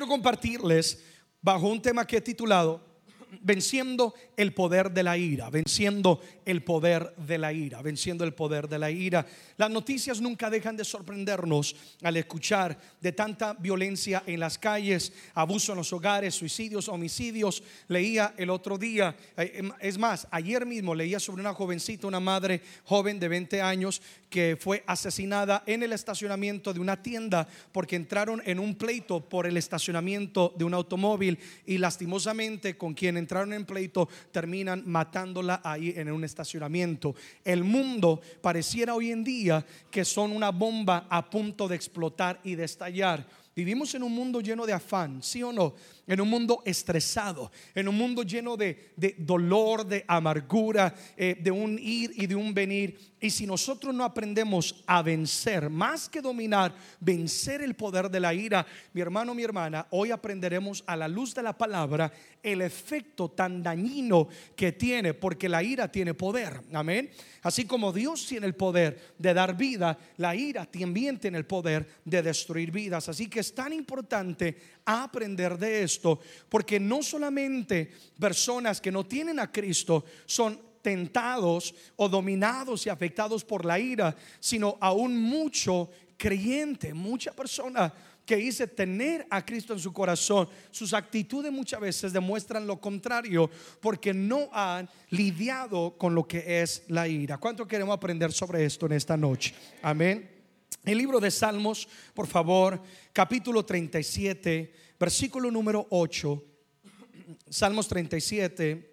quiero compartirles bajo un tema que he titulado Venciendo el poder de la ira, venciendo el poder de la ira, venciendo el poder de la ira. Las noticias nunca dejan de sorprendernos al escuchar de tanta violencia en las calles, abuso en los hogares, suicidios, homicidios. Leía el otro día, eh, es más, ayer mismo leía sobre una jovencita, una madre joven de 20 años que fue asesinada en el estacionamiento de una tienda porque entraron en un pleito por el estacionamiento de un automóvil y lastimosamente con quien entraron en pleito terminan matándola ahí en un estacionamiento. El mundo pareciera hoy en día que son una bomba a punto de explotar y de estallar. Vivimos en un mundo lleno de afán, ¿sí o no? En un mundo estresado, en un mundo lleno de, dolor, de amargura, eh, de un ir y de un venir. Y si nosotros no aprendemos a vencer, más que dominar, vencer el poder de la ira, mi hermano, mi hermana, hoy aprenderemos a la luz de la palabra el efecto tan dañino que tiene, porque la ira tiene poder. Amén. Así como Dios tiene el poder de dar vida, la ira también tiene el poder de destruir vidas. Así que es tan importante aprender de esto, porque no solamente personas que no tienen a Cristo son tentados o dominados y afectados por la ira, sino aún mucho creyente, mucha persona que dice tener a Cristo en su corazón, sus actitudes muchas veces demuestran lo contrario porque no han lidiado con lo que es la ira. ¿Cuánto queremos aprender sobre esto en esta noche? Amén. El libro de Salmos, por favor, capítulo 37, versículo número 8. Salmos 37,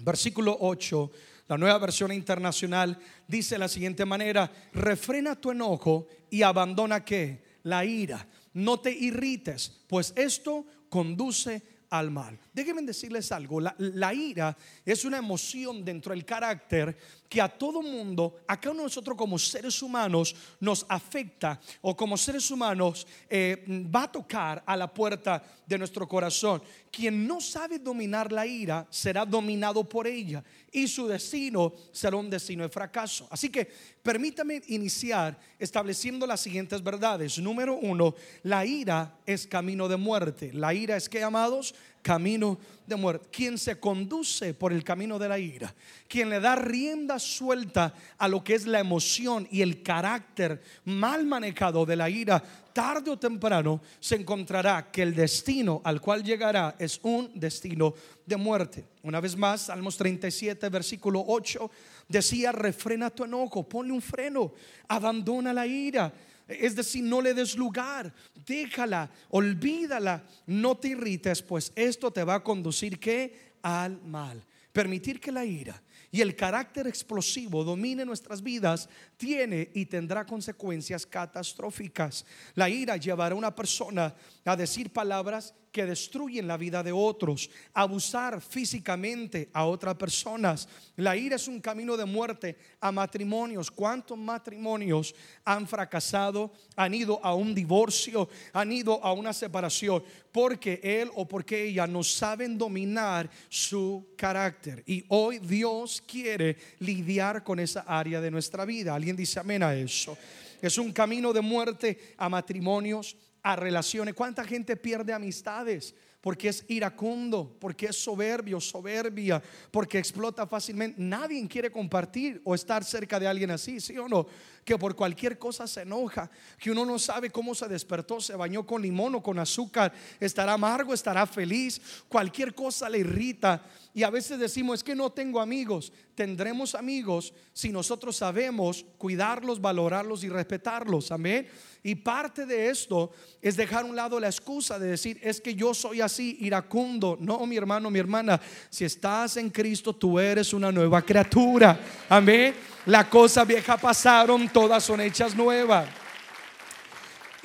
Versículo 8, la nueva versión internacional dice de la siguiente manera, refrena tu enojo y abandona que la ira. No te irrites, pues esto conduce al mal. Déjenme decirles algo, la, ira es una emoción dentro del carácter que a todo mundo, a cada uno de nosotros como seres humanos nos afecta o como seres humanos eh, va a tocar a la puerta de nuestro corazón. Quien no sabe dominar la ira será dominado por ella y su destino será un destino de fracaso. Así que permítame iniciar estableciendo las siguientes verdades. Número uno, la ira es camino de muerte. La ira es que, amados, camino de muerte. Quien se conduce por el camino de la ira, quien le da rienda suelta a lo que es la emoción y el carácter mal manejado de la ira, tarde o temprano se encontrará que el destino al cual llegará es un destino de muerte. Una vez más, Salmos 37, versículo 8, decía, refrena tu enojo, ponle un freno, abandona la ira es decir, no le des lugar, déjala, olvídala, no te irrites, pues esto te va a conducir que al mal. Permitir que la ira y el carácter explosivo domine nuestras vidas tiene y tendrá consecuencias catastróficas. La ira llevará a una persona a decir palabras que destruyen la vida de otros, abusar físicamente a otras personas. La ira es un camino de muerte a matrimonios. ¿Cuántos matrimonios han fracasado, han ido a un divorcio, han ido a una separación? Porque él o porque ella no saben dominar su carácter. Y hoy Dios quiere lidiar con esa área de nuestra vida. ¿Alguien dice amén a eso? Es un camino de muerte a matrimonios a relaciones. ¿Cuánta gente pierde amistades? Porque es iracundo, porque es soberbio, soberbia, porque explota fácilmente. Nadie quiere compartir o estar cerca de alguien así, ¿sí o no? Que por cualquier cosa se enoja, que uno no sabe cómo se despertó, se bañó con limón o con azúcar, estará amargo, estará feliz, cualquier cosa le irrita. Y a veces decimos, es que no tengo amigos. Tendremos amigos si nosotros sabemos cuidarlos, valorarlos y respetarlos. Amén. Y parte de esto es dejar a un lado la excusa de decir, es que yo soy así, iracundo. No, mi hermano, mi hermana, si estás en Cristo, tú eres una nueva criatura. Amén. La cosa vieja pasaron, todas son hechas nuevas.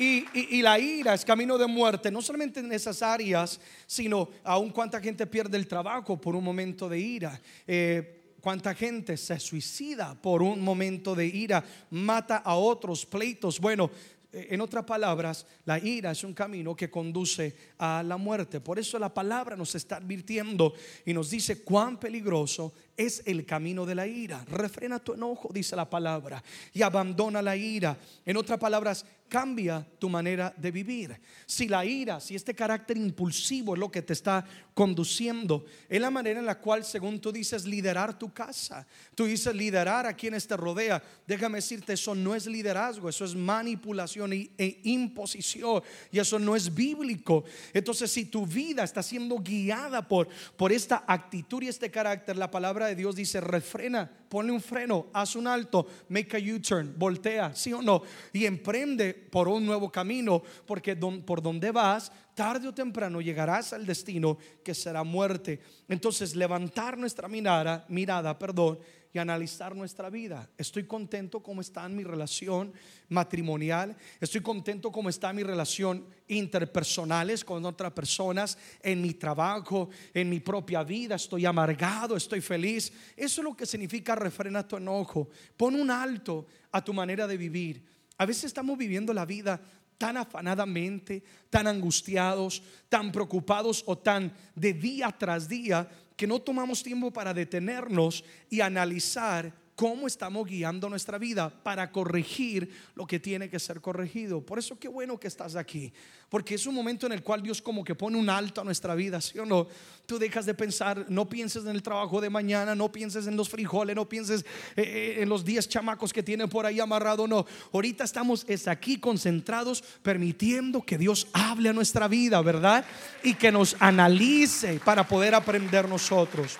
Y, la ira es camino de muerte, no solamente en esas áreas, sino aún cuánta gente pierde el trabajo por un momento de ira. Eh, cuánta gente se suicida por un momento de ira, mata a otros pleitos. Bueno, en otras palabras, la ira es un camino que conduce a la muerte. Por eso la palabra nos está advirtiendo y nos dice cuán peligroso es el camino de la ira. Refrena tu enojo, dice la palabra, y abandona la ira. En otras palabras, cambia tu manera de vivir. Si la ira, si este carácter impulsivo es lo que te está conduciendo, es la manera en la cual, según tú dices, liderar tu casa. Tú dices liderar a quienes te rodea. Déjame decirte, eso no es liderazgo, eso es manipulación e imposición. Y eso no es bíblico. Entonces, si tu vida está siendo guiada por, por esta actitud y este carácter, la palabra de Dios dice, refrena, ponle un freno, haz un alto, make a U-turn, voltea, sí o no, y emprende por un nuevo camino, porque por donde vas tarde o temprano llegarás al destino que será muerte. Entonces, levantar nuestra mirada, mirada, perdón, y analizar nuestra vida. Estoy contento como está en mi relación matrimonial, estoy contento como está mi relación interpersonales con otras personas, en mi trabajo, en mi propia vida, estoy amargado, estoy feliz. Eso es lo que significa refrena tu enojo. Pon un alto a tu manera de vivir. A veces estamos viviendo la vida tan afanadamente, tan angustiados, tan preocupados o tan de día tras día que no tomamos tiempo para detenernos y analizar cómo estamos guiando nuestra vida para corregir lo que tiene que ser corregido. Por eso qué bueno que estás aquí, porque es un momento en el cual Dios como que pone un alto a nuestra vida, ¿sí o no? Tú dejas de pensar, no pienses en el trabajo de mañana, no pienses en los frijoles, no pienses eh, eh, en los 10 chamacos que tienen por ahí amarrado, no. Ahorita estamos es aquí concentrados permitiendo que Dios hable a nuestra vida, ¿verdad? Y que nos analice para poder aprender nosotros.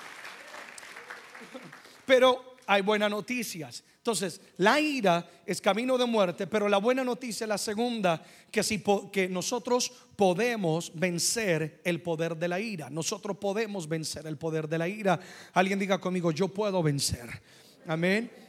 Pero hay buenas noticias. Entonces, la ira es camino de muerte, pero la buena noticia es la segunda, que, si, que nosotros podemos vencer el poder de la ira. Nosotros podemos vencer el poder de la ira. Alguien diga conmigo, yo puedo vencer. Amén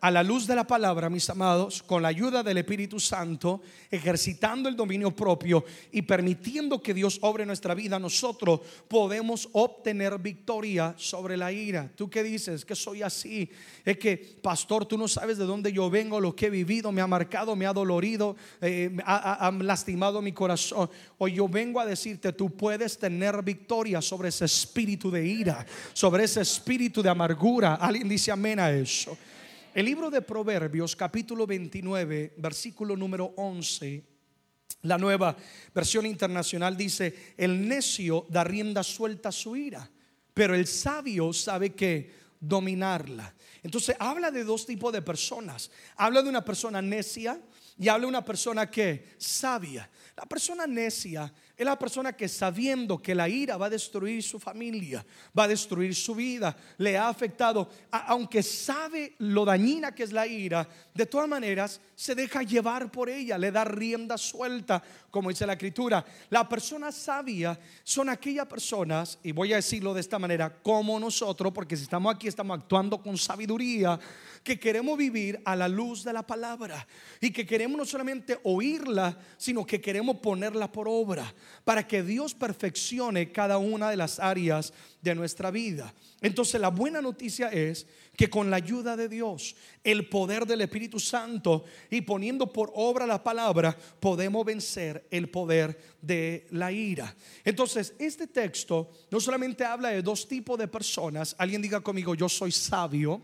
a la luz de la palabra, mis amados, con la ayuda del Espíritu Santo, ejercitando el dominio propio y permitiendo que Dios obre nuestra vida, nosotros podemos obtener victoria sobre la ira. ¿Tú qué dices? Que soy así. Es que, pastor, tú no sabes de dónde yo vengo, lo que he vivido, me ha marcado, me ha dolorido, eh, ha, lastimado mi corazón. Hoy yo vengo a decirte, tú puedes tener victoria sobre ese espíritu de ira, sobre ese espíritu de amargura. Alguien dice amén a eso. El libro de Proverbios, capítulo 29, versículo número 11. La nueva versión internacional dice, el necio da rienda suelta a su ira, pero el sabio sabe que dominarla. Entonces habla de dos tipos de personas. Habla de una persona necia y habla de una persona que sabia. La persona necia es la persona que sabiendo que la ira va a destruir su familia, va a destruir su vida, le ha afectado, aunque sabe lo dañina que es la ira, de todas maneras se deja llevar por ella, le da rienda suelta, como dice la escritura. La persona sabia son aquellas personas, y voy a decirlo de esta manera, como nosotros, porque si estamos aquí estamos actuando con sabiduría, que queremos vivir a la luz de la palabra y que queremos no solamente oírla, sino que queremos ponerla por obra para que Dios perfeccione cada una de las áreas de nuestra vida. Entonces la buena noticia es que con la ayuda de Dios, el poder del Espíritu Santo y poniendo por obra la palabra, podemos vencer el poder de la ira. Entonces, este texto no solamente habla de dos tipos de personas, alguien diga conmigo, yo soy sabio,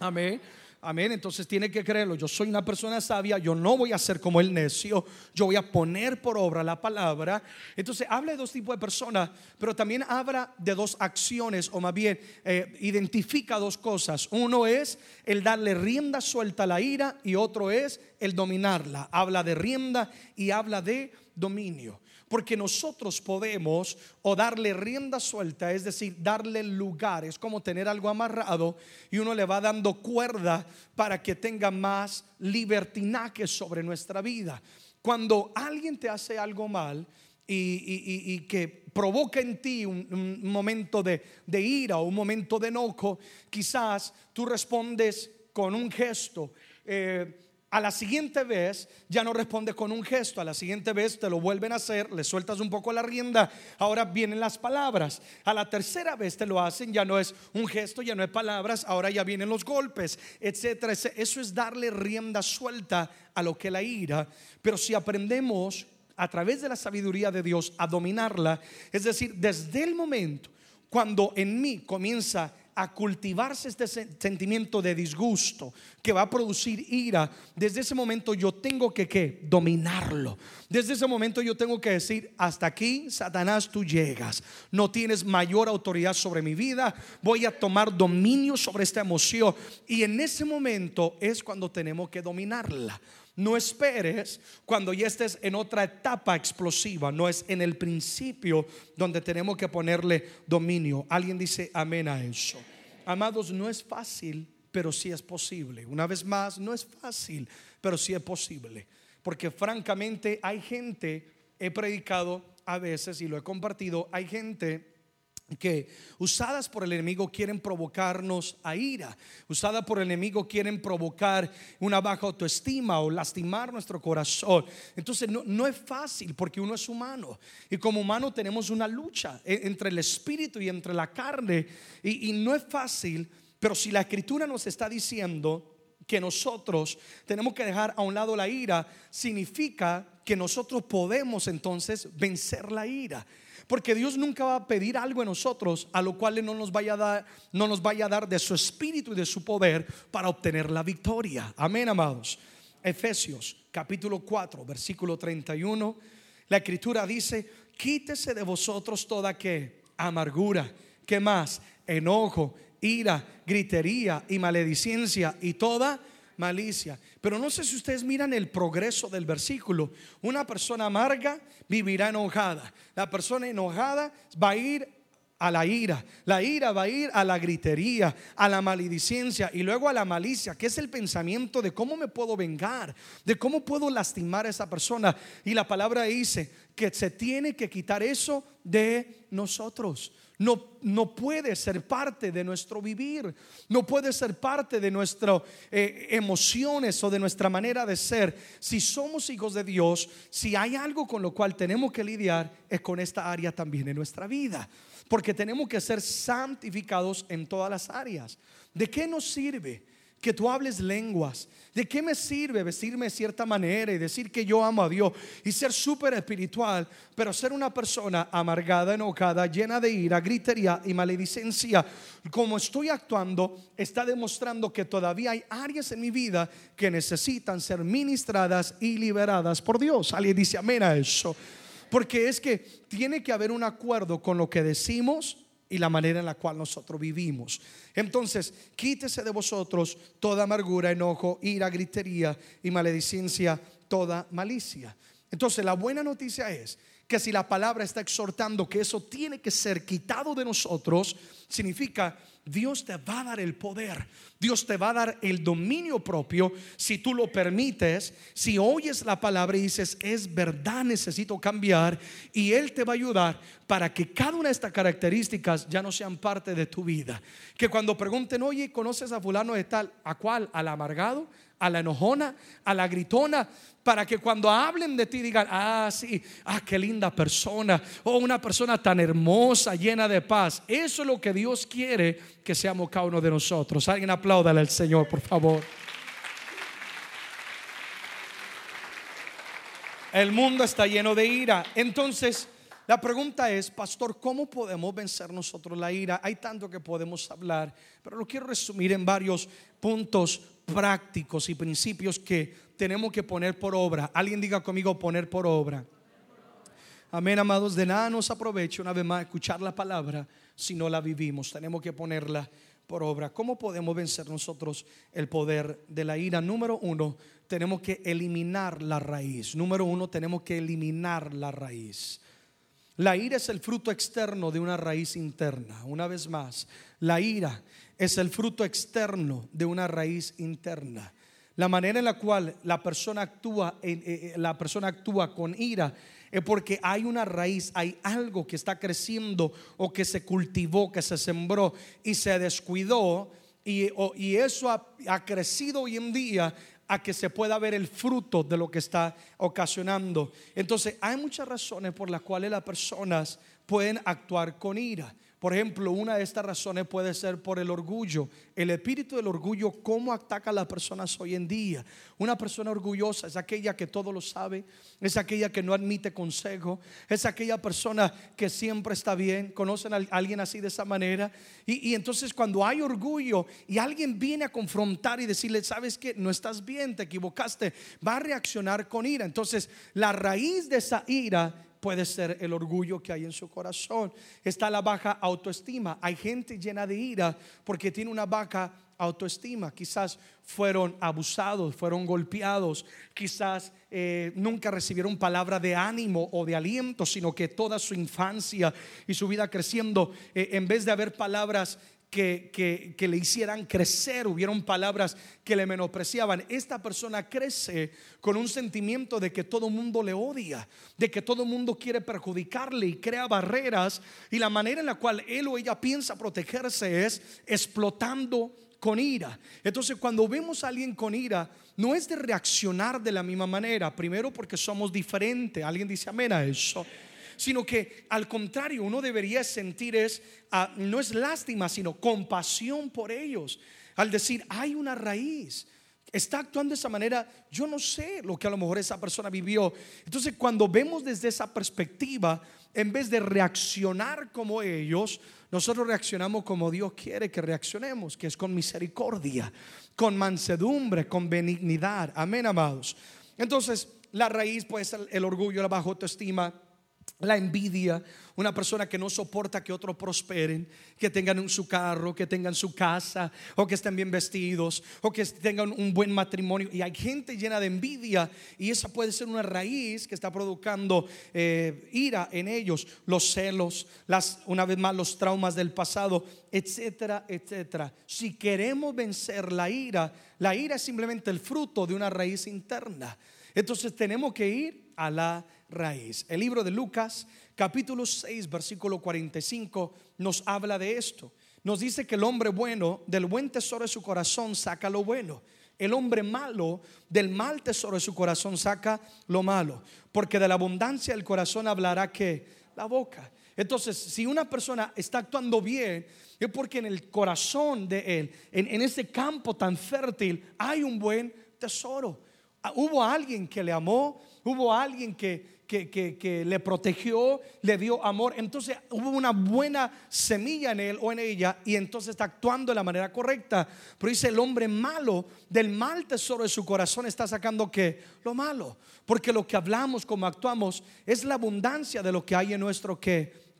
amén Amén. Entonces tiene que creerlo. Yo soy una persona sabia. Yo no voy a ser como el necio. Yo voy a poner por obra la palabra. Entonces habla de dos tipos de personas, pero también habla de dos acciones, o más bien eh, identifica dos cosas. Uno es el darle rienda suelta a la ira y otro es el dominarla. Habla de rienda y habla de dominio. Porque nosotros podemos o darle rienda suelta, es decir, darle lugar, es como tener algo amarrado y uno le va dando cuerda para que tenga más libertinaje sobre nuestra vida. Cuando alguien te hace algo mal, y, que provoca en ti un, momento de, ira o un momento de enojo, quizás tú respondes con un gesto. Eh, a la siguiente vez ya no responde con un gesto, a la siguiente vez te lo vuelven a hacer, le sueltas un poco la rienda, ahora vienen las palabras, a la tercera vez te lo hacen, ya no es un gesto, ya no es palabras, ahora ya vienen los golpes, etcétera. Eso es darle rienda suelta a lo que la ira, pero si aprendemos a través de la sabiduría de Dios a dominarla, es decir, desde el momento cuando en mí comienza a cultivarse este sentimiento de disgusto que va a producir ira, desde ese momento yo tengo que ¿qué? dominarlo. Desde ese momento yo tengo que decir, hasta aquí, Satanás, tú llegas. No tienes mayor autoridad sobre mi vida. Voy a tomar dominio sobre esta emoción. Y en ese momento es cuando tenemos que dominarla. No esperes cuando ya estés en otra etapa explosiva, no es en el principio donde tenemos que ponerle dominio. Alguien dice amén a eso. Amados, no es fácil, pero sí es posible. Una vez más, no es fácil, pero sí es posible. Porque francamente hay gente, he predicado a veces y lo he compartido, hay gente que usadas por el enemigo quieren provocarnos a ira, usadas por el enemigo quieren provocar una baja autoestima o lastimar nuestro corazón. Entonces no, es fácil porque uno es humano y como humano tenemos una lucha e, entre el espíritu y entre la carne y, y no es fácil, pero si la escritura nos está diciendo que nosotros tenemos que dejar a un lado la ira, significa que nosotros podemos entonces vencer la ira. Porque Dios nunca va a pedir algo en nosotros a lo cual no nos vaya a dar, no nos vaya a dar de su espíritu y de su poder para obtener la victoria. Amén, amados. Efesios capítulo 4, versículo 31. La escritura dice, quítese de vosotros toda que amargura, que más, enojo, ira, gritería y maledicencia y toda malicia. Pero no sé si ustedes miran el progreso del versículo. Una persona amarga vivirá enojada. La persona enojada va a ir a la ira. La ira va a ir a la gritería, a la maledicencia y luego a la malicia, que es el pensamiento de cómo me puedo vengar, de cómo puedo lastimar a esa persona. Y la palabra dice que se tiene que quitar eso de nosotros. No, no puede ser parte de nuestro vivir, no puede ser parte de nuestras eh, emociones o de nuestra manera de ser. Si somos hijos de Dios, si hay algo con lo cual tenemos que lidiar, es con esta área también en nuestra vida. Porque tenemos que ser santificados en todas las áreas. ¿De qué nos sirve? Que tú hables lenguas. ¿De qué me sirve vestirme de cierta manera y decir que yo amo a Dios y ser súper espiritual, pero ser una persona amargada, enojada, llena de ira, gritería y maledicencia? Como estoy actuando, está demostrando que todavía hay áreas en mi vida que necesitan ser ministradas y liberadas por Dios. Alguien dice amén a eso. Porque es que tiene que haber un acuerdo con lo que decimos y la manera en la cual nosotros vivimos. Entonces, quítese de vosotros toda amargura, enojo, ira, gritería y maledicencia, toda malicia. Entonces, la buena noticia es que si la palabra está exhortando que eso tiene que ser quitado de nosotros, significa Dios te va a dar el poder, Dios te va a dar el dominio propio si tú lo permites, si oyes la palabra y dices, es verdad, necesito cambiar, y Él te va a ayudar para que cada una de estas características ya no sean parte de tu vida. Que cuando pregunten, oye, ¿conoces a fulano de tal? ¿A cuál? ¿Al amargado? a la enojona, a la gritona, para que cuando hablen de ti digan, ah, sí, ah, qué linda persona, o oh, una persona tan hermosa, llena de paz. Eso es lo que Dios quiere que seamos cada uno de nosotros. Alguien apláudale al Señor, por favor. El mundo está lleno de ira. Entonces, la pregunta es, pastor, ¿cómo podemos vencer nosotros la ira? Hay tanto que podemos hablar, pero lo quiero resumir en varios puntos prácticos y principios que tenemos que poner por obra. Alguien diga conmigo poner por obra. Amén, amados. De nada nos aprovecha una vez más escuchar la palabra si no la vivimos. Tenemos que ponerla por obra. ¿Cómo podemos vencer nosotros el poder de la ira? Número uno, tenemos que eliminar la raíz. Número uno, tenemos que eliminar la raíz. La ira es el fruto externo de una raíz interna. Una vez más, la ira es el fruto externo de una raíz interna. La manera en la cual la persona actúa, eh, eh, la persona actúa con ira es porque hay una raíz, hay algo que está creciendo o que se cultivó, que se sembró y se descuidó y, eso ha, ha, crecido hoy en día a que se pueda ver el fruto de lo que está ocasionando. Entonces hay muchas razones por las cuales las personas pueden actuar con ira. Por ejemplo, una de estas razones puede ser por el orgullo. El espíritu del orgullo, ¿cómo ataca a las personas hoy en día? Una persona orgullosa es aquella que todo lo sabe, es aquella que no admite consejo, es aquella persona que siempre está bien. ¿Conocen a alguien así de esa manera? Y, y entonces cuando hay orgullo y alguien viene a confrontar y decirle, sabes que no estás bien, te equivocaste, va a reaccionar con ira. Entonces la raíz de esa ira puede ser el orgullo que hay en su corazón. Está la baja autoestima. Hay gente llena de ira porque tiene una baja autoestima. Quizás fueron abusados, fueron golpeados, quizás eh, nunca recibieron palabra de ánimo o de aliento, sino que toda su infancia y su vida creciendo, eh, en vez de haber palabras que, le hicieran crecer, hubieron palabras que le menospreciaban. Esta persona crece con un sentimiento de que todo mundo le odia, de que todo mundo quiere perjudicarle y crea barreras. Y la manera en la cual él o ella piensa protegerse es explotando con ira. Entonces cuando vemos a alguien con ira, no es de reaccionar de la misma manera. Primero porque somos diferentes. Alguien dice amén a eso sino que al contrario, uno debería sentir es, ah, no es lástima, sino compasión por ellos. Al decir, hay una raíz, está actuando de esa manera, yo no sé lo que a lo mejor esa persona vivió. Entonces, cuando vemos desde esa perspectiva, en vez de reaccionar como ellos, nosotros reaccionamos como Dios quiere que reaccionemos, que es con misericordia, con mansedumbre, con benignidad. Amén, amados. Entonces, la raíz puede ser el orgullo, la baja autoestima, la envidia, una persona que no soporta que otros prosperen, que tengan su carro, que tengan su casa, o que estén bien vestidos, o que tengan un buen matrimonio. Y hay gente llena de envidia y esa puede ser una raíz que está provocando eh, ira en ellos, los celos, las, una vez más los traumas del pasado, etcétera, etcétera. Si queremos vencer la ira, la ira es simplemente el fruto de una raíz interna. Entonces tenemos que ir a la raíz. El libro de Lucas, capítulo 6, versículo 45, nos habla de esto. Nos dice que el hombre bueno del buen tesoro de su corazón saca lo bueno. El hombre malo del mal tesoro de su corazón saca lo malo. Porque de la abundancia del corazón hablará que la boca. Entonces, si una persona está actuando bien, es porque en el corazón de él, en, en ese campo tan fértil, hay un buen tesoro. Ah, hubo alguien que le amó, hubo alguien que, que, le protegió, le dio amor. Entonces hubo una buena semilla en él o en ella y entonces está actuando de la manera correcta. Pero dice el hombre malo del mal tesoro de su corazón está sacando que lo malo. Porque lo que hablamos, como actuamos, es la abundancia de lo que hay en nuestro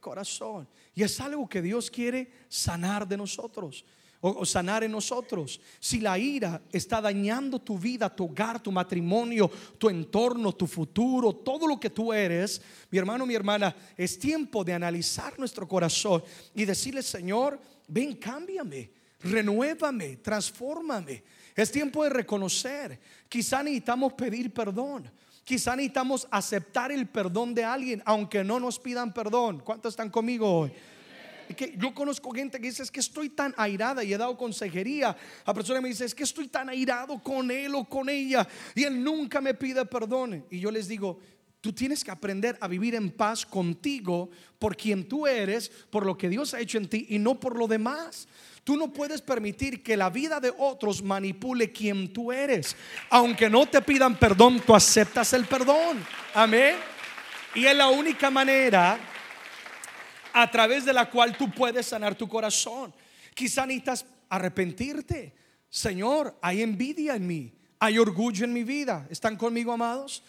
corazón. Y es algo que Dios quiere sanar de nosotros o, sanar en nosotros. Si la ira está dañando tu vida, tu hogar, tu matrimonio, tu entorno, tu futuro, todo lo que tú eres, mi hermano, mi hermana, es tiempo de analizar nuestro corazón y decirle, Señor, ven, cámbiame, renuévame, transfórmame. Es tiempo de reconocer. Quizá necesitamos pedir perdón. Quizá necesitamos aceptar el perdón de alguien, aunque no nos pidan perdón. ¿Cuántos están conmigo hoy? Que yo conozco gente que dice, es que estoy tan airada y he dado consejería a personas que me dicen, es que estoy tan airado con él o con ella y él nunca me pide perdón. Y yo les digo, tú tienes que aprender a vivir en paz contigo por quien tú eres, por lo que Dios ha hecho en ti y no por lo demás. Tú no puedes permitir que la vida de otros manipule quien tú eres. Aunque no te pidan perdón, tú aceptas el perdón. Amén. Y es la única manera a través de la cual tú puedes sanar tu corazón. Quizá necesitas arrepentirte. Señor, hay envidia en mí, hay orgullo en mi vida. ¿Están conmigo, amados?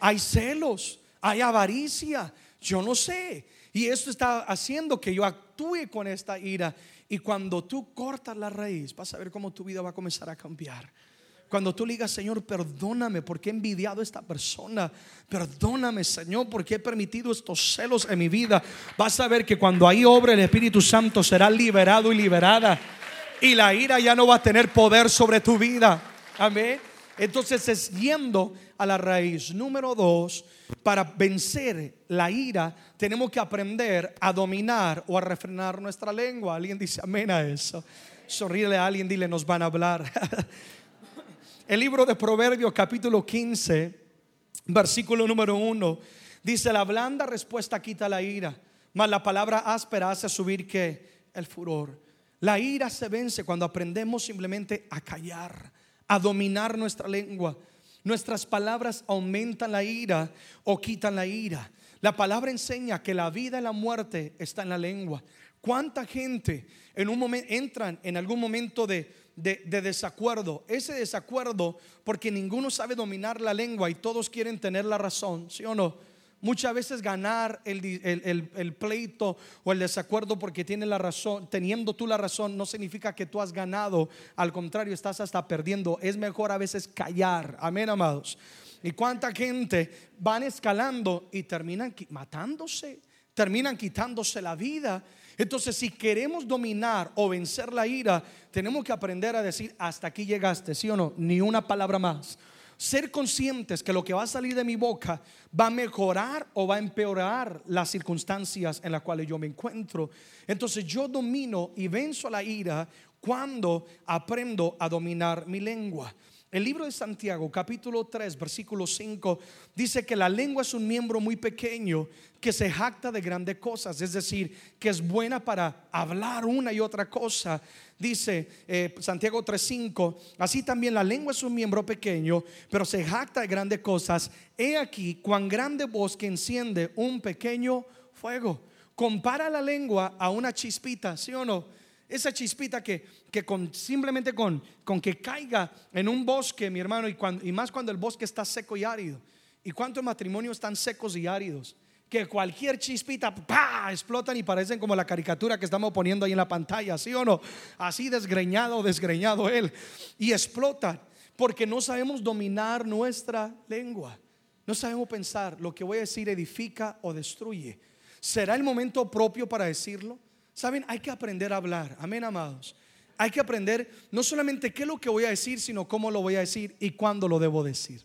Hay celos, hay avaricia, yo no sé. Y esto está haciendo que yo actúe con esta ira. Y cuando tú cortas la raíz, vas a ver cómo tu vida va a comenzar a cambiar. Cuando tú le digas, Señor, perdóname porque he envidiado a esta persona. Perdóname, Señor, porque he permitido estos celos en mi vida. Vas a ver que cuando ahí obra el Espíritu Santo será liberado y liberada. Y la ira ya no va a tener poder sobre tu vida. Amén. Entonces es yendo a la raíz. Número dos, para vencer la ira, tenemos que aprender a dominar o a refrenar nuestra lengua. Alguien dice amén a eso. Sonríele a alguien, dile, nos van a hablar. El libro de Proverbios capítulo 15, versículo número 1, dice, la blanda respuesta quita la ira, mas la palabra áspera hace subir que el furor. La ira se vence cuando aprendemos simplemente a callar, a dominar nuestra lengua. Nuestras palabras aumentan la ira o quitan la ira. La palabra enseña que la vida y la muerte está en la lengua. ¿Cuánta gente en un momento entran en algún momento de, de, desacuerdo? Ese desacuerdo porque ninguno sabe dominar la lengua y todos quieren tener la razón, ¿sí o no? Muchas veces ganar el, el, pleito o el desacuerdo porque tiene la razón, teniendo tú la razón, no significa que tú has ganado. Al contrario, estás hasta perdiendo. Es mejor a veces callar. Amén, amados. ¿Y cuánta gente van escalando y terminan matándose? Terminan quitándose la vida. Entonces, si queremos dominar o vencer la ira, tenemos que aprender a decir, hasta aquí llegaste, ¿sí o no? Ni una palabra más. Ser conscientes que lo que va a salir de mi boca va a mejorar o va a empeorar las circunstancias en las cuales yo me encuentro. Entonces yo domino y venzo la ira cuando aprendo a dominar mi lengua. El libro de Santiago, capítulo 3, versículo 5, dice que la lengua es un miembro muy pequeño que se jacta de grandes cosas, es decir, que es buena para hablar una y otra cosa. Dice eh, Santiago 3:5, así también la lengua es un miembro pequeño, pero se jacta de grandes cosas. He aquí cuán grande voz que enciende un pequeño fuego. Compara la lengua a una chispita, ¿sí o no? Esa chispita que, que con, simplemente con, con que caiga en un bosque, mi hermano, y, cuando, y más cuando el bosque está seco y árido. ¿Y cuántos matrimonios están secos y áridos? Que cualquier chispita, ¡pa! explotan y parecen como la caricatura que estamos poniendo ahí en la pantalla, ¿sí o no? Así desgreñado, desgreñado él. Y explotan porque no sabemos dominar nuestra lengua. No sabemos pensar, lo que voy a decir edifica o destruye. ¿Será el momento propio para decirlo? Saben, hay que aprender a hablar. Amén, amados. Hay que aprender no solamente qué es lo que voy a decir, sino cómo lo voy a decir y cuándo lo debo decir.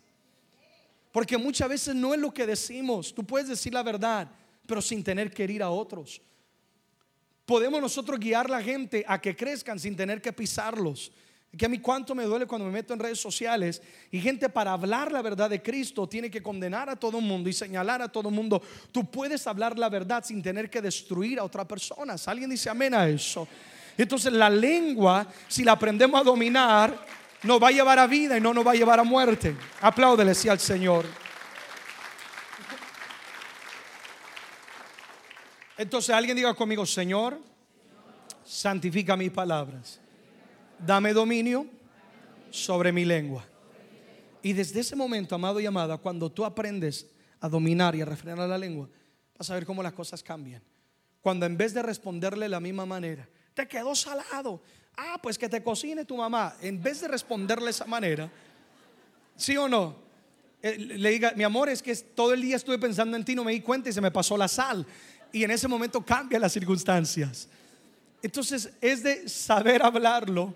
Porque muchas veces no es lo que decimos. Tú puedes decir la verdad, pero sin tener que herir a otros. Podemos nosotros guiar a la gente a que crezcan sin tener que pisarlos. Que a mí cuánto me duele cuando me meto en redes sociales y gente para hablar la verdad de Cristo tiene que condenar a todo el mundo y señalar a todo el mundo. Tú puedes hablar la verdad sin tener que destruir a otra persona. ¿Alguien dice amén a eso? Entonces la lengua, si la aprendemos a dominar, nos va a llevar a vida y no nos va a llevar a muerte. Apláudele sí al Señor. Entonces alguien diga conmigo, Señor, santifica mis palabras dame dominio sobre mi lengua. Y desde ese momento, amado y amada, cuando tú aprendes a dominar y a refrenar la lengua, vas a ver cómo las cosas cambian. Cuando en vez de responderle de la misma manera, te quedó salado. Ah, pues que te cocine tu mamá. En vez de responderle de esa manera, ¿sí o no? Eh, le diga, mi amor, es que todo el día estuve pensando en ti, no me di cuenta y se me pasó la sal. Y en ese momento cambian las circunstancias. Entonces es de saber hablarlo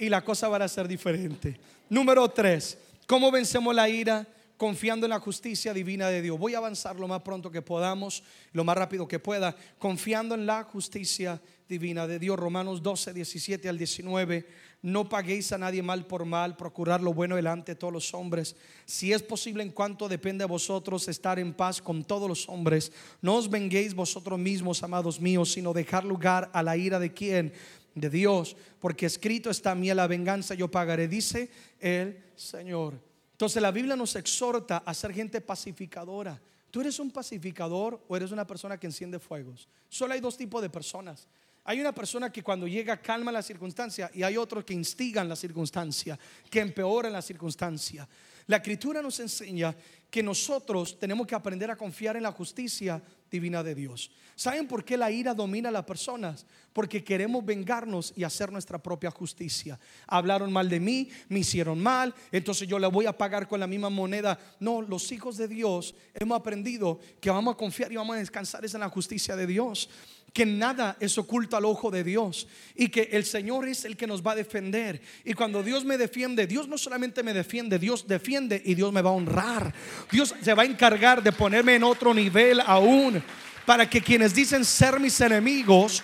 y la cosa va a ser diferente. Número tres, ¿cómo vencemos la ira? Confiando en la justicia divina de Dios. Voy a avanzar lo más pronto que podamos, lo más rápido que pueda, confiando en la justicia divina de Dios. Romanos 12, 17 al 19. No paguéis a nadie mal por mal, procurar lo bueno delante de todos los hombres. Si es posible en cuanto depende de vosotros estar en paz con todos los hombres, no os venguéis vosotros mismos, amados míos, sino dejar lugar a la ira de quien de Dios, porque escrito está a mí la venganza, yo pagaré, dice el Señor. Entonces la Biblia nos exhorta a ser gente pacificadora. ¿Tú eres un pacificador o eres una persona que enciende fuegos? Solo hay dos tipos de personas. Hay una persona que cuando llega calma la circunstancia y hay otros que instigan la circunstancia, que empeoran la circunstancia. La escritura nos enseña que nosotros tenemos que aprender a confiar en la justicia divina de Dios. ¿Saben por qué la ira domina a las personas? Porque queremos vengarnos y hacer nuestra propia justicia. Hablaron mal de mí, me hicieron mal, entonces yo le voy a pagar con la misma moneda. No, los hijos de Dios hemos aprendido que vamos a confiar y vamos a descansar en la justicia de Dios que nada es oculto al ojo de Dios y que el Señor es el que nos va a defender. Y cuando Dios me defiende, Dios no solamente me defiende, Dios defiende y Dios me va a honrar. Dios se va a encargar de ponerme en otro nivel aún para que quienes dicen ser mis enemigos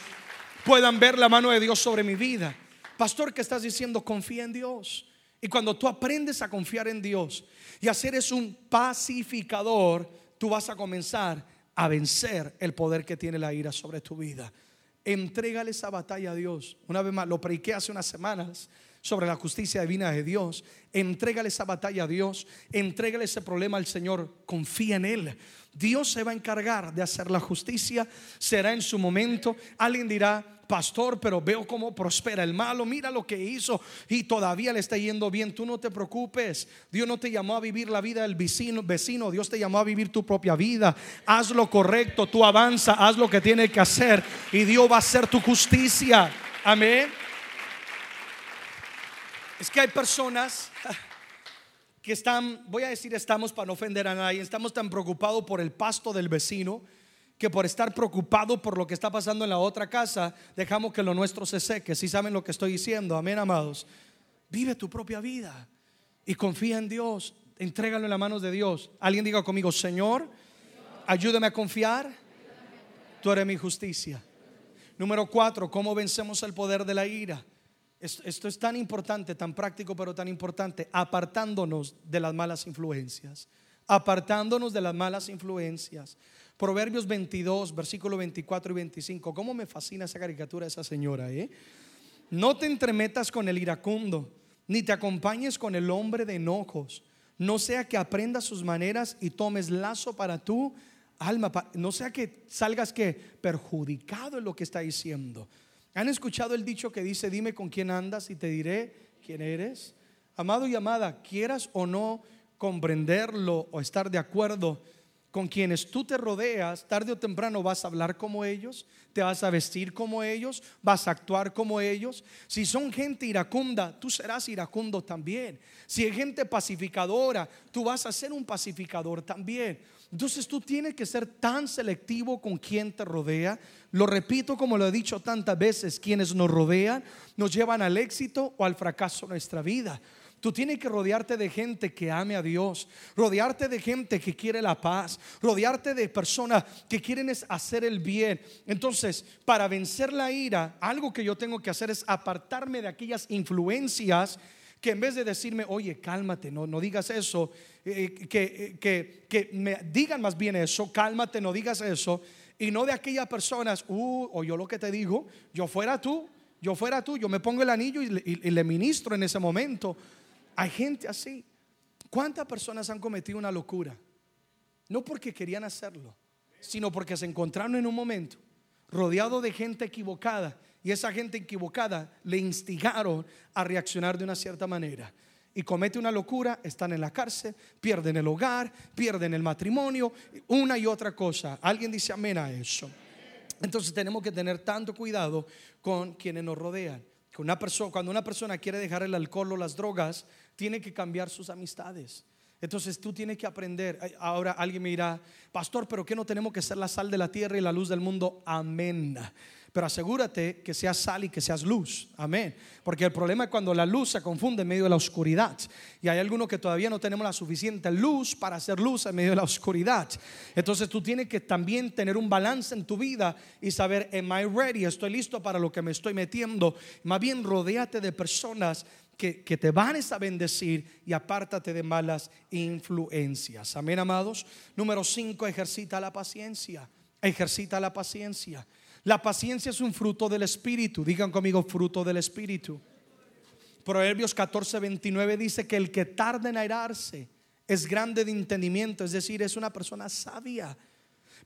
puedan ver la mano de Dios sobre mi vida. Pastor, ¿qué estás diciendo? Confía en Dios. Y cuando tú aprendes a confiar en Dios y hacer es un pacificador, tú vas a comenzar a vencer el poder que tiene la ira sobre tu vida. Entrégale esa batalla a Dios. Una vez más, lo prediqué hace unas semanas sobre la justicia divina de Dios. Entrégale esa batalla a Dios. Entrégale ese problema al Señor. Confía en Él. Dios se va a encargar de hacer la justicia. Será en su momento. Alguien dirá, pastor, pero veo cómo prospera el malo, mira lo que hizo y todavía le está yendo bien, tú no te preocupes, Dios no te llamó a vivir la vida del vecino, vecino, Dios te llamó a vivir tu propia vida, haz lo correcto, tú avanza, haz lo que tiene que hacer y Dios va a hacer tu justicia, amén. Es que hay personas que están, voy a decir estamos para no ofender a nadie, estamos tan preocupados por el pasto del vecino, que por estar preocupado por lo que está pasando en la otra casa, dejamos que lo nuestro se seque. Si saben lo que estoy diciendo, amén, amados. Vive tu propia vida y confía en Dios. Entrégalo en las manos de Dios. Alguien diga conmigo, Señor, ayúdame a confiar. Tú eres mi justicia. Número cuatro, ¿cómo vencemos el poder de la ira? Esto es tan importante, tan práctico, pero tan importante, apartándonos de las malas influencias. Apartándonos de las malas influencias. Proverbios 22, versículo 24 y 25. ¿Cómo me fascina esa caricatura de esa señora? Eh? No te entremetas con el iracundo, ni te acompañes con el hombre de enojos. No sea que aprendas sus maneras y tomes lazo para tu alma. No sea que salgas que perjudicado en lo que está diciendo. ¿Han escuchado el dicho que dice, dime con quién andas y te diré quién eres? Amado y amada, quieras o no comprenderlo o estar de acuerdo, con quienes tú te rodeas, tarde o temprano vas a hablar como ellos, te vas a vestir como ellos, vas a actuar como ellos. Si son gente iracunda, tú serás iracundo también. Si hay gente pacificadora, tú vas a ser un pacificador también. Entonces tú tienes que ser tan selectivo con quien te rodea. Lo repito como lo he dicho tantas veces, quienes nos rodean nos llevan al éxito o al fracaso de nuestra vida. Tú tienes que rodearte de gente que ame a Dios, rodearte de gente que quiere la paz, rodearte de personas que quieren hacer el bien. Entonces, para vencer la ira, algo que yo tengo que hacer es apartarme de aquellas influencias que en vez de decirme, oye, cálmate, no, no digas eso, eh, eh, que, eh, que, que, me digan más bien eso, cálmate, no digas eso, y no de aquellas personas, uh, o yo lo que te digo, yo fuera tú, yo fuera tú, yo me pongo el anillo y le ministro en ese momento. Hay gente así. ¿Cuántas personas han cometido una locura? No porque querían hacerlo, sino porque se encontraron en un momento rodeado de gente equivocada y esa gente equivocada le instigaron a reaccionar de una cierta manera. Y comete una locura, están en la cárcel, pierden el hogar, pierden el matrimonio, una y otra cosa. Alguien dice amén a eso. Entonces tenemos que tener tanto cuidado con quienes nos rodean. Cuando una persona quiere dejar el alcohol o las drogas, tiene que cambiar sus amistades. Entonces tú tienes que aprender. Ahora alguien me dirá, pastor, pero ¿qué no tenemos que ser la sal de la tierra y la luz del mundo? Amén. Pero asegúrate que seas sal y que seas luz. Amén. Porque el problema es cuando la luz se confunde en medio de la oscuridad. Y hay algunos que todavía no tenemos la suficiente luz para hacer luz en medio de la oscuridad. Entonces tú tienes que también tener un balance en tu vida y saber, am I ready? Estoy listo para lo que me estoy metiendo. Más bien rodéate de personas que, te van a bendecir y apártate de malas influencias. Amén, amados. Número 5, ejercita la paciencia. Ejercita la paciencia. La paciencia es un fruto del Espíritu. Digan conmigo, fruto del Espíritu. Proverbios 14, 29 dice que el que tarda en airarse es grande de entendimiento, es decir, es una persona sabia.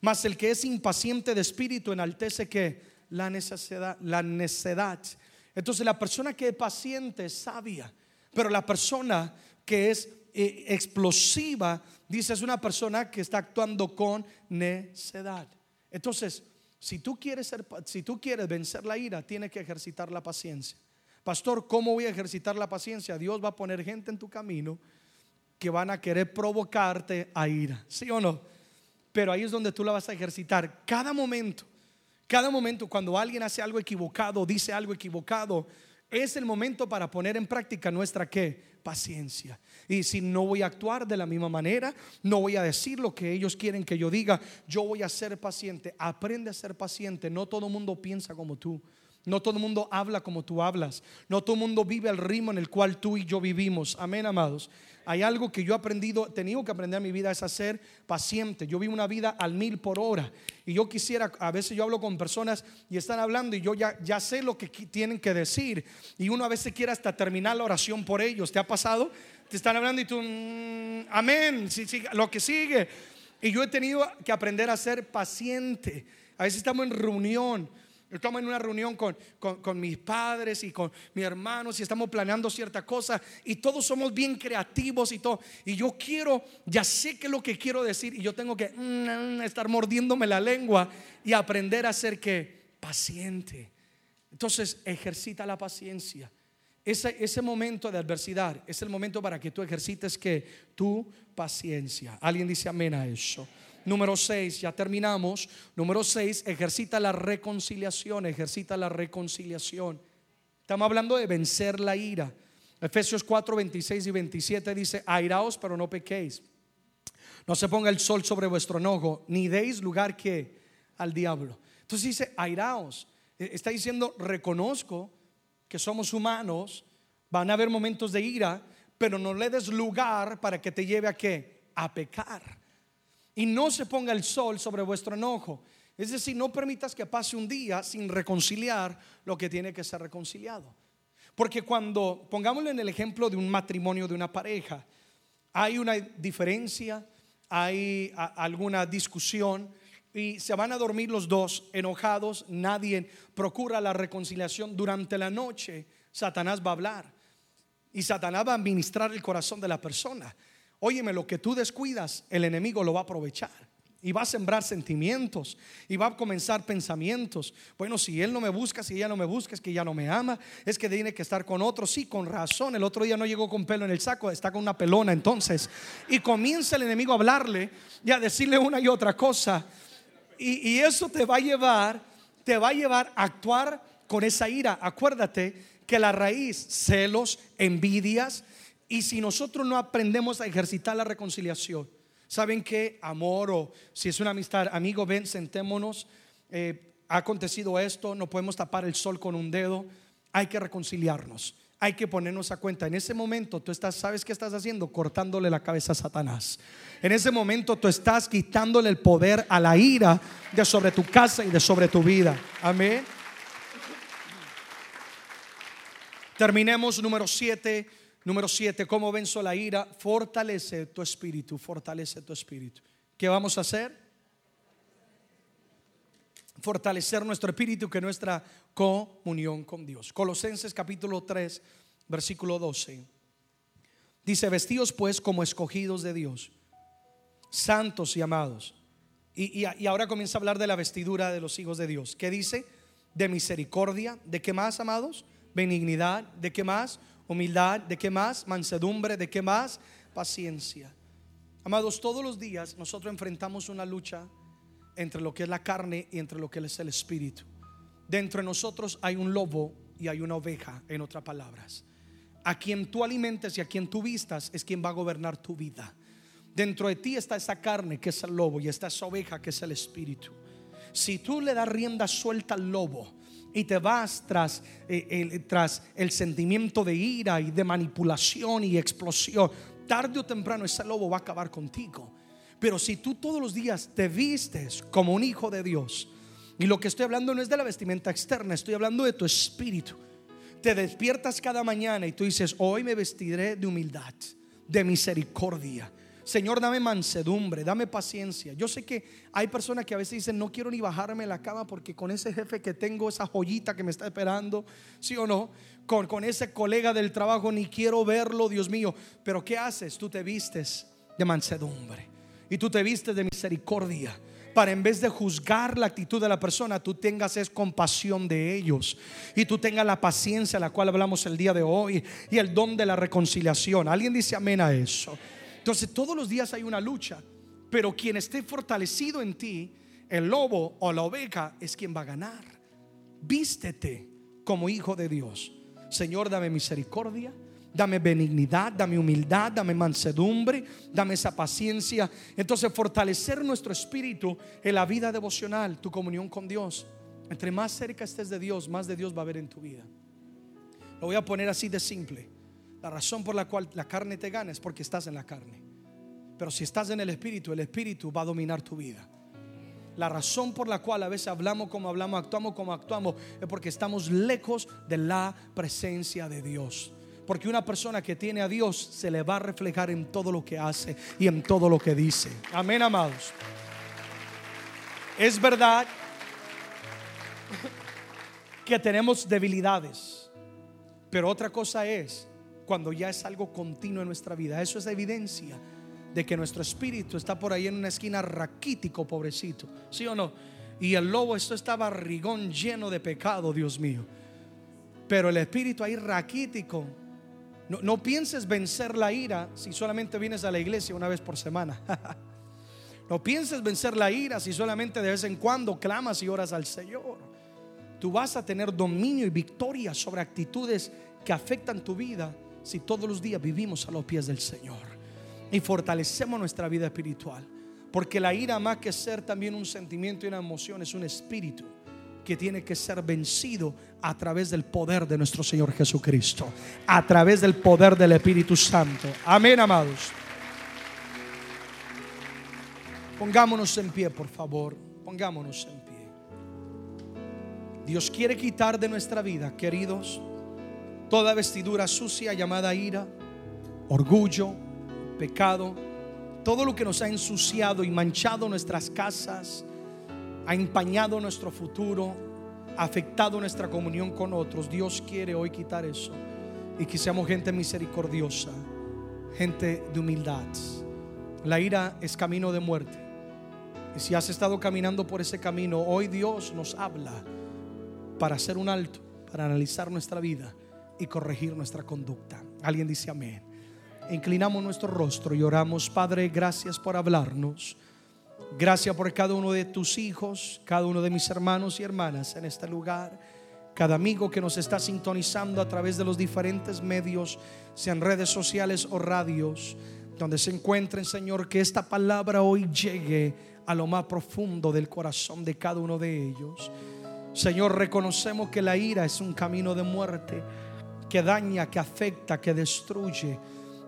Mas el que es impaciente de espíritu enaltece que la necesidad, la necedad. Entonces la persona que es paciente es sabia, pero la persona que es eh, explosiva, dice, es una persona que está actuando con necedad. Entonces, si tú quieres ser, si tú quieres vencer la ira, tienes que ejercitar la paciencia. Pastor, ¿cómo voy a ejercitar la paciencia? Dios va a poner gente en tu camino que van a querer provocarte a ira, ¿sí o no? Pero ahí es donde tú la vas a ejercitar cada momento. Cada momento cuando alguien hace algo equivocado, dice algo equivocado, es el momento para poner en práctica nuestra qué? Paciencia. Y si no voy a actuar de la misma manera, no voy a decir lo que ellos quieren que yo diga, yo voy a ser paciente. Aprende a ser paciente. No todo el mundo piensa como tú. No todo el mundo habla como tú hablas. No todo el mundo vive al ritmo en el cual tú y yo vivimos. Amén, amados. Hay algo que yo he aprendido, he tenido que aprender en mi vida es a ser paciente. Yo vivo una vida al mil por hora. Y yo quisiera, a veces yo hablo con personas y están hablando y yo ya, ya sé lo que tienen que decir. Y uno a veces quiere hasta terminar la oración por ellos. ¿Te ha pasado? Te están hablando y tú, mm, amén, sí, sí, lo que sigue. Y yo he tenido que aprender a ser paciente. A veces estamos en reunión Estamos en una reunión con, mis padres y con mis hermanos y estamos planeando cierta cosa y todos somos bien creativos y todo. Y yo quiero, ya sé que es lo que quiero decir y yo tengo que mm, estar mordiéndome la lengua y aprender a ser que paciente. Entonces ejercita la paciencia. Ese, ese momento de adversidad es el momento para que tú ejercites que tu paciencia. Alguien dice amén a eso. Número 6, ya terminamos. Número 6, ejercita la reconciliación, ejercita la reconciliación. Estamos hablando de vencer la ira. Efesios 4, 26 y 27 dice, airaos pero no pequéis. No se ponga el sol sobre vuestro enojo, ni deis lugar que al diablo. Entonces dice, airaos. E, está diciendo, reconozco que somos humanos, van a haber momentos de ira, pero no le des lugar para que te lleve a qué? A pecar y no se ponga el sol sobre vuestro enojo. Es decir, no permitas que pase un día sin reconciliar lo que tiene que ser reconciliado. Porque cuando, pongámoslo en el ejemplo de un matrimonio, de una pareja, hay una diferencia, hay alguna discusión y se van a dormir los dos enojados, nadie procura la reconciliación durante la noche, Satanás va a hablar y Satanás va a administrar el corazón de la persona. Óyeme, lo que tú descuidas, el enemigo lo va a aprovechar. Y va a sembrar sentimientos. Y va a comenzar pensamientos. Bueno, si él no me busca, si ella no me busca, es que ya no me ama. Es que tiene que estar con otro. Sí, con razón. El otro día no llegó con pelo en el saco, está con una pelona entonces. Y comienza el enemigo a hablarle y a decirle una y otra cosa. Y, y eso te va a llevar, te va a llevar a actuar con esa ira. Acuérdate que la raíz, celos, envidias, y si nosotros no aprendemos a ejercitar la reconciliación, ¿saben qué? Amor o si es una amistad, amigo, ven, sentémonos. Eh, ha acontecido esto, no podemos tapar el sol con un dedo. Hay que reconciliarnos. Hay que ponernos a cuenta. En ese momento tú estás, ¿sabes qué estás haciendo? Cortándole la cabeza a Satanás. En ese momento tú estás quitándole el poder a la ira de sobre tu casa y de sobre tu vida. Amén. Terminemos número 7 Número 7, ¿cómo venzo la ira? Fortalece tu espíritu, fortalece tu espíritu. ¿Qué vamos a hacer? Fortalecer nuestro espíritu, que nuestra comunión con Dios. Colosenses capítulo 3, versículo 12. Dice, vestidos pues como escogidos de Dios, santos y amados. Y, y, ahora comienza a hablar de la vestidura de los hijos de Dios. ¿Qué dice? De misericordia. ¿De qué más, amados? Benignidad. ¿De qué más? Humildad, ¿de qué más? Mansedumbre, ¿de qué más? Paciencia. Amados, todos los días nosotros enfrentamos una lucha entre lo que es la carne y entre lo que es el espíritu. Dentro de nosotros hay un lobo y hay una oveja, en otras palabras. A quien tú alimentes y a quien tú vistas es quien va a gobernar tu vida. Dentro de ti está esa carne que es el lobo y está esa oveja que es el espíritu. Si tú le das rienda suelta al lobo, y te vas tras, eh, el, tras el sentimiento de ira y de manipulación y explosión, tarde o temprano ese lobo va a acabar contigo. Pero si tú todos los días te vistes como un hijo de Dios, y lo que estoy hablando no es de la vestimenta externa, estoy hablando de tu espíritu. Te despiertas cada mañana y tú dices, hoy me vestiré de humildad, de misericordia, Señor, dame mansedumbre, dame paciencia. Yo sé que hay personas que a veces dicen, no quiero ni bajarme la cama porque con ese jefe que tengo, esa joyita que me está esperando, sí o no, con, con ese colega del trabajo, ni quiero verlo, Dios mío. Pero ¿qué haces? Tú te vistes de mansedumbre y tú te vistes de misericordia para en vez de juzgar la actitud de la persona, tú tengas es compasión de ellos y tú tengas la paciencia la cual hablamos el día de hoy y el don de la reconciliación. ¿Alguien dice amén a eso? Entonces todos los días hay una lucha, pero quien esté fortalecido en ti, el lobo o la oveja, es quien va a ganar. Vístete como hijo de Dios. Señor, dame misericordia, dame benignidad, dame humildad, dame mansedumbre, dame esa paciencia. Entonces fortalecer nuestro espíritu en la vida devocional, tu comunión con Dios. Entre más cerca estés de Dios, más de Dios va a haber en tu vida. Lo voy a poner así de simple. La razón por la cual la carne te gana es porque estás en la carne. Pero si estás en el Espíritu, el Espíritu va a dominar tu vida. La razón por la cual a veces hablamos como hablamos, actuamos como actuamos, es porque estamos lejos de la presencia de Dios. Porque una persona que tiene a Dios se le va a reflejar en todo lo que hace y en todo lo que dice. Amén, amados. Es verdad que tenemos debilidades, pero otra cosa es cuando ya es algo continuo en nuestra vida. Eso es evidencia de que nuestro espíritu está por ahí en una esquina raquítico, pobrecito. ¿Sí o no? Y el lobo, esto está barrigón lleno de pecado, Dios mío. Pero el espíritu ahí raquítico. No, no pienses vencer la ira si solamente vienes a la iglesia una vez por semana. no pienses vencer la ira si solamente de vez en cuando clamas y oras al Señor. Tú vas a tener dominio y victoria sobre actitudes que afectan tu vida si todos los días vivimos a los pies del Señor y fortalecemos nuestra vida espiritual. Porque la ira, más que ser también un sentimiento y una emoción, es un espíritu que tiene que ser vencido a través del poder de nuestro Señor Jesucristo, a través del poder del Espíritu Santo. Amén, amados. Pongámonos en pie, por favor. Pongámonos en pie. Dios quiere quitar de nuestra vida, queridos, toda vestidura sucia llamada ira, orgullo, pecado, todo lo que nos ha ensuciado y manchado nuestras casas, ha empañado nuestro futuro, ha afectado nuestra comunión con otros. Dios quiere hoy quitar eso y que seamos gente misericordiosa, gente de humildad. La ira es camino de muerte. Y si has estado caminando por ese camino, hoy Dios nos habla para hacer un alto, para analizar nuestra vida y corregir nuestra conducta. Alguien dice amén inclinamos nuestro rostro y oramos, Padre, gracias por hablarnos. Gracias por cada uno de tus hijos, cada uno de mis hermanos y hermanas en este lugar, cada amigo que nos está sintonizando a través de los diferentes medios, sean redes sociales o radios, donde se encuentren, Señor, que esta palabra hoy llegue a lo más profundo del corazón de cada uno de ellos. Señor, reconocemos que la ira es un camino de muerte que daña, que afecta, que destruye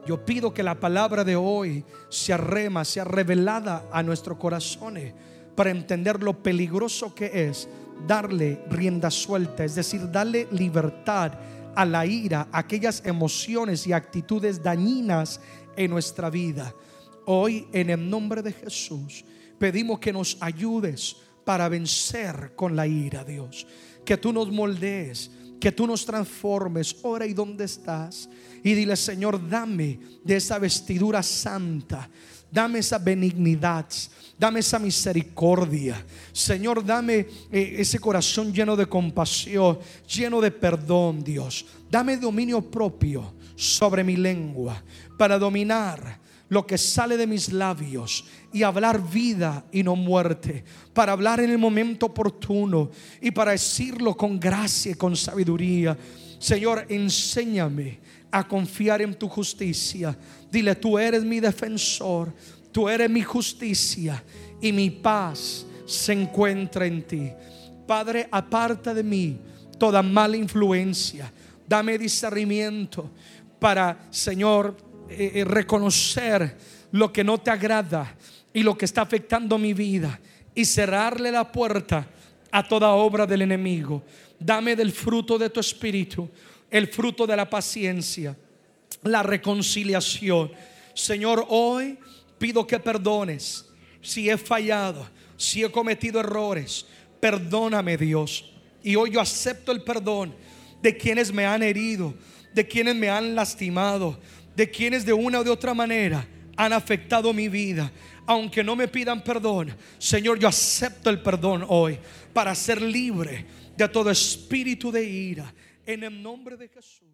yo pido que la palabra de hoy sea rema, sea revelada a nuestros corazones para entender lo peligroso que es darle rienda suelta, es decir, darle libertad a la ira, a aquellas emociones y actitudes dañinas en nuestra vida. Hoy, en el nombre de Jesús, pedimos que nos ayudes para vencer con la ira, Dios. Que tú nos moldees, que tú nos transformes. Ora y dónde estás y dile, Señor, dame de esa vestidura santa. Dame esa benignidad, dame esa misericordia. Señor, dame eh, ese corazón lleno de compasión, lleno de perdón, Dios. Dame dominio propio sobre mi lengua para dominar lo que sale de mis labios y hablar vida y no muerte, para hablar en el momento oportuno y para decirlo con gracia y con sabiduría. Señor, enséñame a confiar en tu justicia. Dile, tú eres mi defensor, tú eres mi justicia y mi paz se encuentra en ti. Padre, aparta de mí toda mala influencia. Dame discernimiento para, Señor, eh, reconocer lo que no te agrada y lo que está afectando mi vida y cerrarle la puerta a toda obra del enemigo. Dame del fruto de tu espíritu el fruto de la paciencia, la reconciliación. Señor, hoy pido que perdones si he fallado, si he cometido errores. Perdóname, Dios. Y hoy yo acepto el perdón de quienes me han herido, de quienes me han lastimado, de quienes de una o de otra manera han afectado mi vida. Aunque no me pidan perdón, Señor, yo acepto el perdón hoy para ser libre de todo espíritu de ira en el nombre de Jesús.